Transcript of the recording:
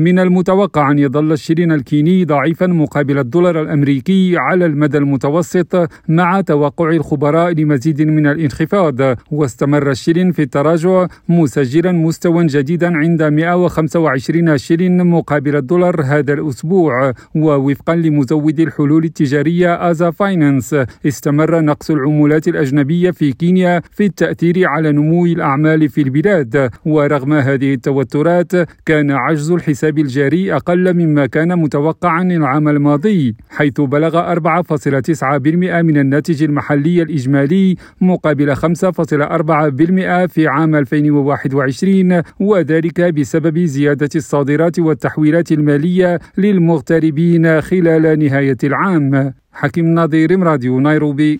من المتوقع أن يظل الشلين الكيني ضعيفا مقابل الدولار الأمريكي على المدى المتوسط مع توقع الخبراء لمزيد من الانخفاض. واستمر الشلين في التراجع مسجلا مستوى جديدا عند 125 شلين مقابل الدولار هذا الأسبوع. ووفقا لمزود الحلول التجارية آزا فاينانس استمر نقص العملات الأجنبية في كينيا في التأثير على نمو الأعمال في البلاد. ورغم هذه التوترات كان عجز الحساب الجاري أقل مما كان متوقعا العام الماضي حيث بلغ 4.9% من الناتج المحلي الإجمالي مقابل 5.4% في عام 2021 وذلك بسبب زيادة الصادرات والتحويلات المالية للمغتربين خلال نهاية العام. حكيم نظير راديو نيروبي.